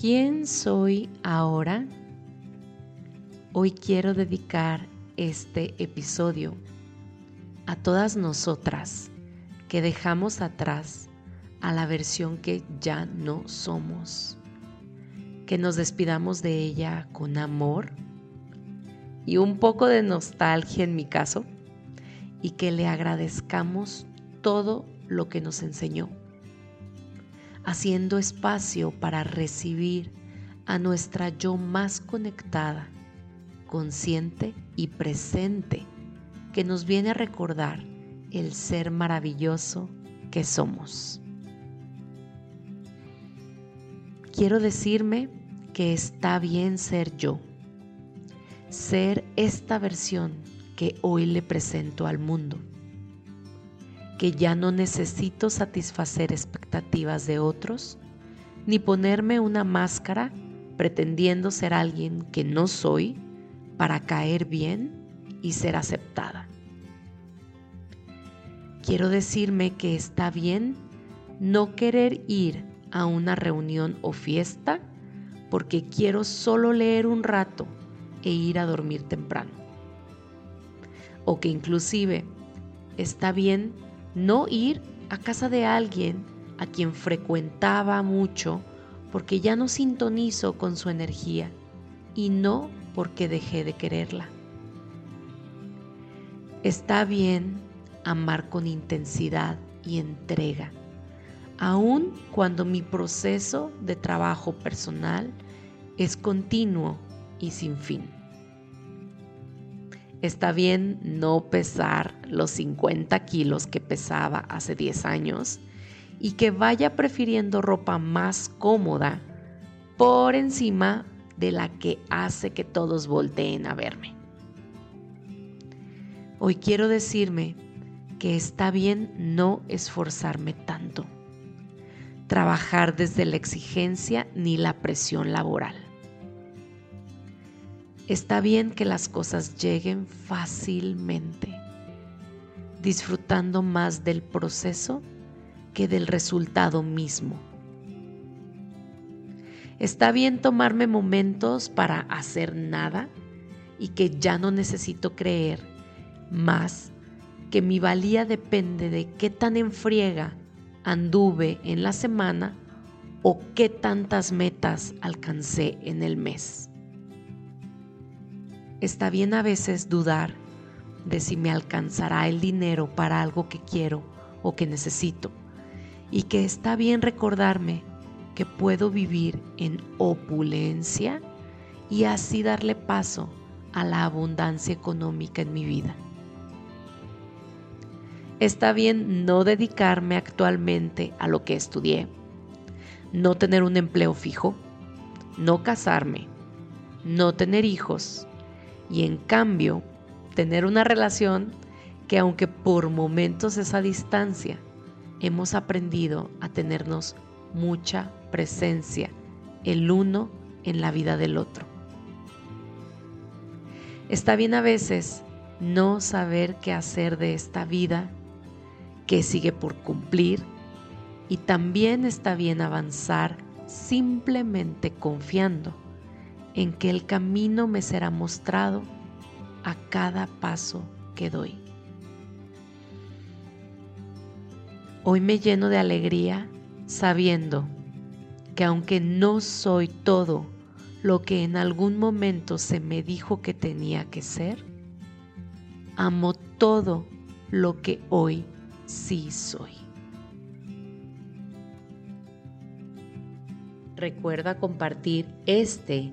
¿Quién soy ahora? Hoy quiero dedicar este episodio a todas nosotras que dejamos atrás a la versión que ya no somos, que nos despidamos de ella con amor y un poco de nostalgia en mi caso, y que le agradezcamos todo lo que nos enseñó, haciendo espacio para recibir a nuestra yo más conectada, consciente y presente, que nos viene a recordar el ser maravilloso que somos. Quiero decirme que está bien ser yo, ser esta versión que hoy le presento al mundo, que ya no necesito satisfacer expectativas de otros, ni ponerme una máscara pretendiendo ser alguien que no soy para caer bien y ser aceptada. Quiero decirme que está bien no querer ir a una reunión o fiesta porque quiero solo leer un rato e ir a dormir temprano o que inclusive está bien no ir a casa de alguien a quien frecuentaba mucho porque ya no sintonizo con su energía y no porque dejé de quererla. Está bien amar con intensidad y entrega, aun cuando mi proceso de trabajo personal es continuo y sin fin. Está bien no pesar los 50 kilos que pesaba hace 10 años y que vaya prefiriendo ropa más cómoda por encima de la que hace que todos volteen a verme. Hoy quiero decirme que está bien no esforzarme tanto, trabajar desde la exigencia ni la presión laboral Está bien que las cosas lleguen fácilmente, disfrutando más del proceso que del resultado mismo. Está bien tomarme momentos para hacer nada y que ya no necesito creer más que mi valía depende de qué tan enfriega anduve en la semana o qué tantas metas alcancé en el mes. Está bien a veces dudar de si me alcanzará el dinero para algo que quiero o que necesito y que está bien recordarme que puedo vivir en opulencia y así darle paso a la abundancia económica en mi vida. Está bien no dedicarme actualmente a lo que estudié, no tener un empleo fijo, no casarme, no tener hijos, y en cambio tener una relación que aunque por momentos es a distancia, hemos aprendido a tenernos mucha presencia el uno en la vida del otro. Está bien a veces no saber qué hacer de esta vida que sigue por cumplir y también está bien avanzar simplemente confiando en que el camino me será mostrado a cada paso que doy. Hoy me lleno de alegría sabiendo que aunque no soy todo lo que en algún momento se me dijo que tenía que ser, amo todo lo que hoy sí soy. Recuerda compartir este